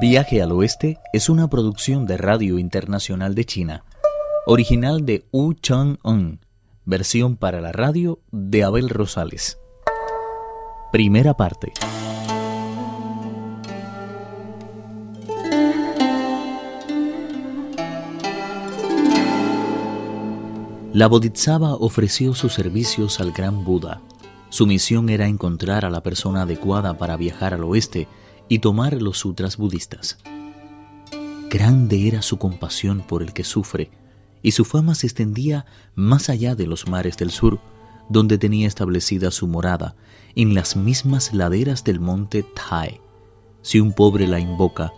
Viaje al Oeste es una producción de Radio Internacional de China, original de Wu Chang-un, versión para la radio de Abel Rosales. Primera parte. La Bodhisattva ofreció sus servicios al gran Buda. Su misión era encontrar a la persona adecuada para viajar al oeste y tomar los sutras budistas. Grande era su compasión por el que sufre, y su fama se extendía más allá de los mares del sur, donde tenía establecida su morada, en las mismas laderas del monte Tai. Si un pobre la invoca,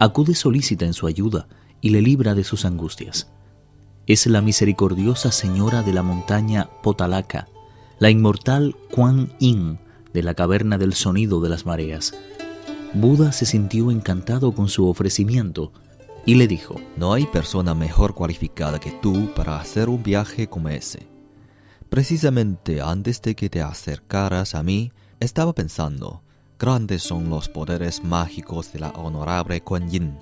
acude solícita en su ayuda y le libra de sus angustias es la misericordiosa señora de la montaña Potalaca, la inmortal Kuan Yin de la caverna del sonido de las mareas. Buda se sintió encantado con su ofrecimiento y le dijo, No hay persona mejor cualificada que tú para hacer un viaje como ese. Precisamente antes de que te acercaras a mí, estaba pensando, grandes son los poderes mágicos de la honorable Kuan Yin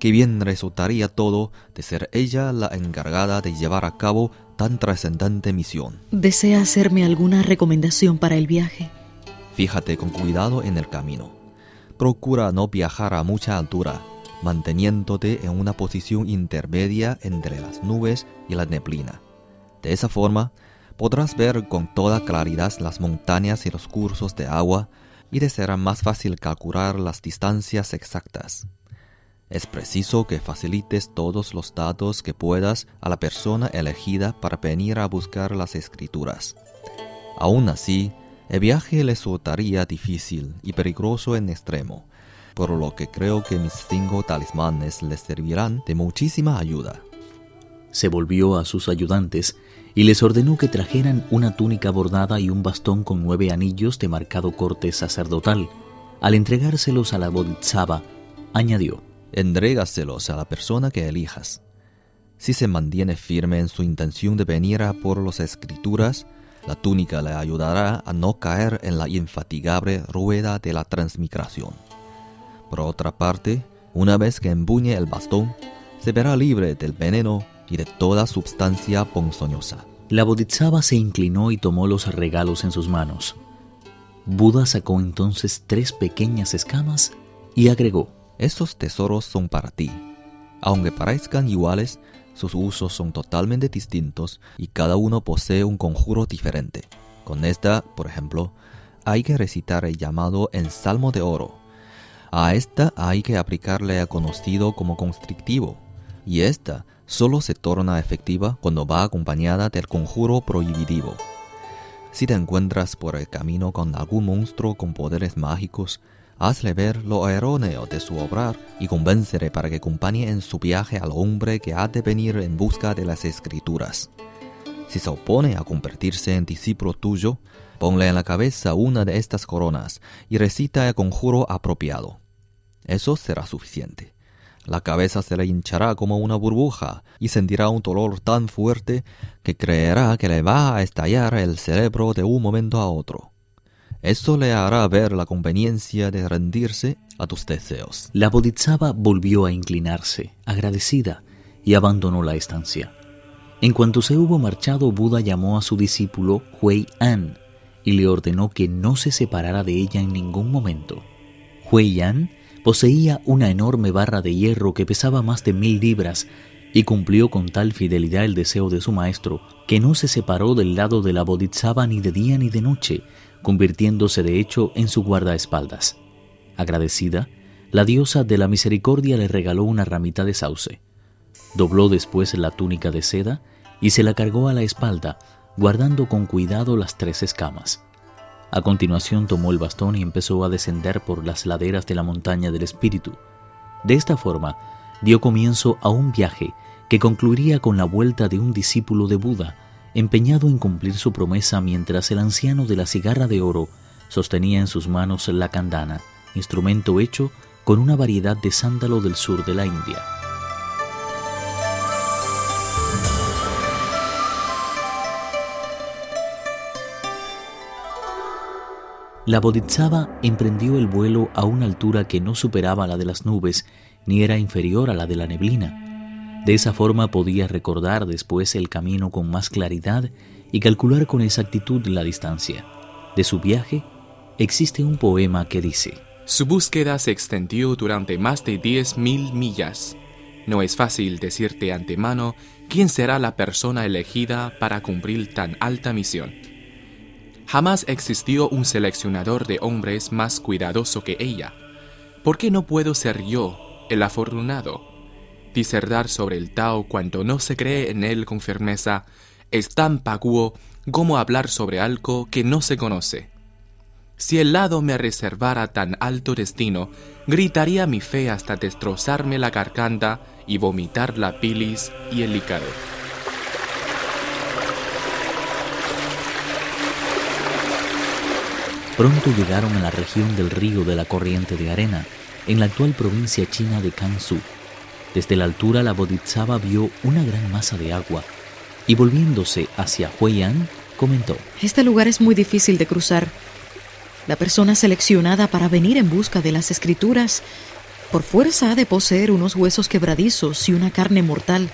que bien resultaría todo de ser ella la encargada de llevar a cabo tan trascendente misión. ¿Desea hacerme alguna recomendación para el viaje? Fíjate con cuidado en el camino. Procura no viajar a mucha altura, manteniéndote en una posición intermedia entre las nubes y la neblina. De esa forma, podrás ver con toda claridad las montañas y los cursos de agua y te será más fácil calcular las distancias exactas. Es preciso que facilites todos los datos que puedas a la persona elegida para venir a buscar las escrituras. Aún así, el viaje le resultaría difícil y peligroso en extremo, por lo que creo que mis cinco talismanes les servirán de muchísima ayuda. Se volvió a sus ayudantes y les ordenó que trajeran una túnica bordada y un bastón con nueve anillos de marcado corte sacerdotal. Al entregárselos a la Bodhisattva, añadió, Entrégaselos a la persona que elijas. Si se mantiene firme en su intención de venir a por las escrituras, la túnica le ayudará a no caer en la infatigable rueda de la transmigración. Por otra parte, una vez que empuñe el bastón, se verá libre del veneno y de toda sustancia ponzoñosa. La Bodhisattva se inclinó y tomó los regalos en sus manos. Buda sacó entonces tres pequeñas escamas y agregó, estos tesoros son para ti. Aunque parezcan iguales, sus usos son totalmente distintos y cada uno posee un conjuro diferente. Con esta, por ejemplo, hay que recitar el llamado en Salmo de Oro. A esta hay que aplicarle a conocido como constrictivo, y esta solo se torna efectiva cuando va acompañada del conjuro prohibitivo. Si te encuentras por el camino con algún monstruo con poderes mágicos, hazle ver lo erróneo de su obrar y convéncele para que acompañe en su viaje al hombre que ha de venir en busca de las escrituras. Si se opone a convertirse en discípulo tuyo, ponle en la cabeza una de estas coronas y recita el conjuro apropiado. Eso será suficiente. La cabeza se le hinchará como una burbuja y sentirá un dolor tan fuerte que creerá que le va a estallar el cerebro de un momento a otro. Esto le hará ver la conveniencia de rendirse a tus deseos. La Bodhisattva volvió a inclinarse, agradecida, y abandonó la estancia. En cuanto se hubo marchado, Buda llamó a su discípulo Hui An y le ordenó que no se separara de ella en ningún momento. Hui An poseía una enorme barra de hierro que pesaba más de mil libras y cumplió con tal fidelidad el deseo de su maestro que no se separó del lado de la Bodhisattva ni de día ni de noche, convirtiéndose de hecho en su guardaespaldas. Agradecida, la diosa de la misericordia le regaló una ramita de sauce. Dobló después la túnica de seda y se la cargó a la espalda, guardando con cuidado las tres escamas. A continuación tomó el bastón y empezó a descender por las laderas de la montaña del espíritu. De esta forma, dio comienzo a un viaje que concluiría con la vuelta de un discípulo de Buda, empeñado en cumplir su promesa mientras el anciano de la cigarra de oro sostenía en sus manos la candana, instrumento hecho con una variedad de sándalo del sur de la India. la Bodhisattva emprendió el vuelo a una altura que no superaba la de las nubes ni era inferior a la de la neblina. De esa forma podía recordar después el camino con más claridad y calcular con exactitud la distancia. De su viaje existe un poema que dice, Su búsqueda se extendió durante más de 10.000 millas. No es fácil decirte antemano quién será la persona elegida para cumplir tan alta misión. Jamás existió un seleccionador de hombres más cuidadoso que ella. ¿Por qué no puedo ser yo el afortunado? Disertar sobre el Tao cuando no se cree en él con firmeza es tan paguo como hablar sobre algo que no se conoce. Si el lado me reservara tan alto destino, gritaría mi fe hasta destrozarme la garganta y vomitar la bilis y el hígado. Pronto llegaron a la región del río de la corriente de arena, en la actual provincia china de Kansu. Desde la altura la Bodhisattva vio una gran masa de agua y volviéndose hacia Huiyan, comentó: Este lugar es muy difícil de cruzar. La persona seleccionada para venir en busca de las escrituras por fuerza ha de poseer unos huesos quebradizos y una carne mortal.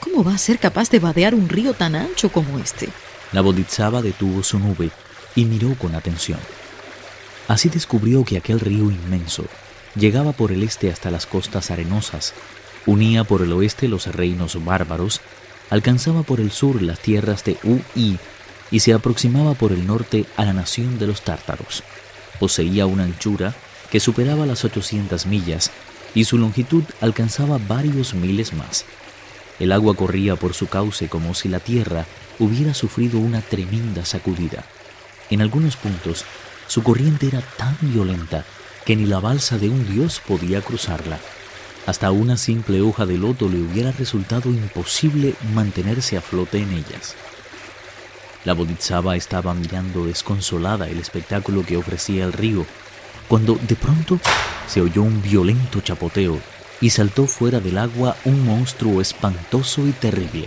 ¿Cómo va a ser capaz de vadear un río tan ancho como este? La Bodhisattva detuvo su nube y miró con atención. Así descubrió que aquel río inmenso llegaba por el este hasta las costas arenosas, unía por el oeste los reinos bárbaros, alcanzaba por el sur las tierras de Ui y se aproximaba por el norte a la nación de los tártaros. Poseía una anchura que superaba las 800 millas y su longitud alcanzaba varios miles más. El agua corría por su cauce como si la tierra hubiera sufrido una tremenda sacudida. En algunos puntos, su corriente era tan violenta que ni la balsa de un dios podía cruzarla. Hasta una simple hoja de loto le hubiera resultado imposible mantenerse a flote en ellas. La Bodhisattva estaba mirando desconsolada el espectáculo que ofrecía el río, cuando de pronto se oyó un violento chapoteo y saltó fuera del agua un monstruo espantoso y terrible.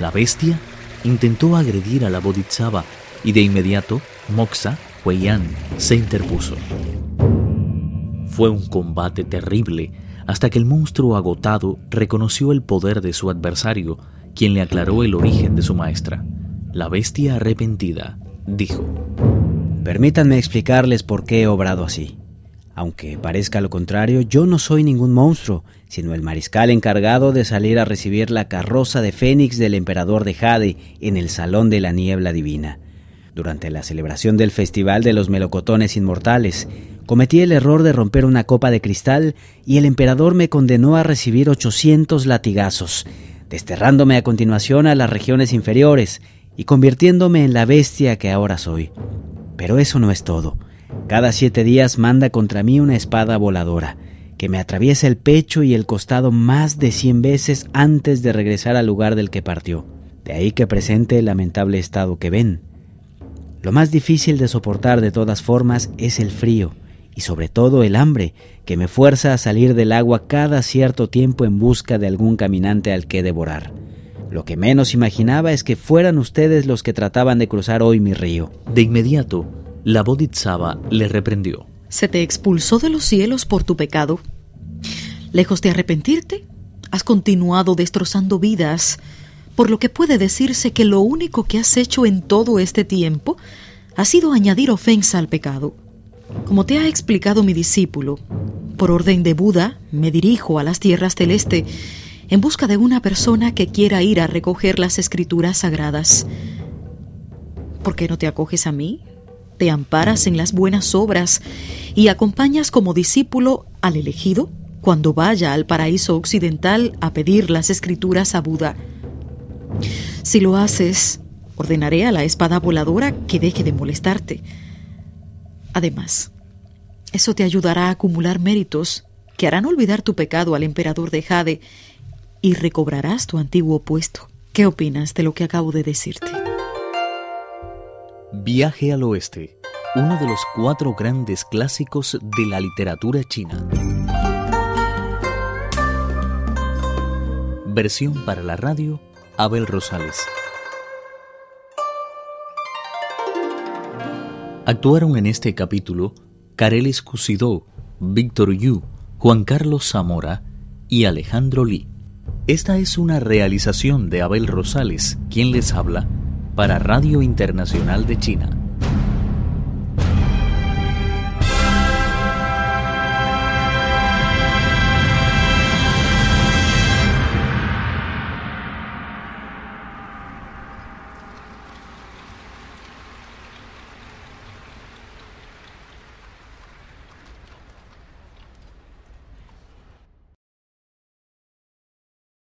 La bestia intentó agredir a la Bodhisattva y de inmediato Moxa, Huiyan, se interpuso. Fue un combate terrible hasta que el monstruo agotado reconoció el poder de su adversario, quien le aclaró el origen de su maestra. La bestia arrepentida dijo, Permítanme explicarles por qué he obrado así. Aunque parezca lo contrario, yo no soy ningún monstruo, sino el mariscal encargado de salir a recibir la carroza de Fénix del emperador de Jade en el Salón de la Niebla Divina. Durante la celebración del Festival de los Melocotones Inmortales, cometí el error de romper una copa de cristal y el emperador me condenó a recibir 800 latigazos, desterrándome a continuación a las regiones inferiores y convirtiéndome en la bestia que ahora soy. Pero eso no es todo. Cada siete días manda contra mí una espada voladora, que me atraviesa el pecho y el costado más de cien veces antes de regresar al lugar del que partió. De ahí que presente el lamentable estado que ven. Lo más difícil de soportar de todas formas es el frío, y sobre todo el hambre, que me fuerza a salir del agua cada cierto tiempo en busca de algún caminante al que devorar. Lo que menos imaginaba es que fueran ustedes los que trataban de cruzar hoy mi río. De inmediato, la Bodhisattva le reprendió. Se te expulsó de los cielos por tu pecado. Lejos de arrepentirte, has continuado destrozando vidas, por lo que puede decirse que lo único que has hecho en todo este tiempo ha sido añadir ofensa al pecado. Como te ha explicado mi discípulo, por orden de Buda me dirijo a las tierras del este en busca de una persona que quiera ir a recoger las escrituras sagradas. ¿Por qué no te acoges a mí? te amparas en las buenas obras y acompañas como discípulo al elegido cuando vaya al paraíso occidental a pedir las escrituras a Buda. Si lo haces, ordenaré a la espada voladora que deje de molestarte. Además, eso te ayudará a acumular méritos que harán olvidar tu pecado al emperador de Jade y recobrarás tu antiguo puesto. ¿Qué opinas de lo que acabo de decirte? Viaje al Oeste, uno de los cuatro grandes clásicos de la literatura china. Versión para la radio, Abel Rosales. Actuaron en este capítulo Carelis Cusidó, Víctor Yu, Juan Carlos Zamora y Alejandro Lee. Esta es una realización de Abel Rosales, quien les habla, para Radio Internacional de China.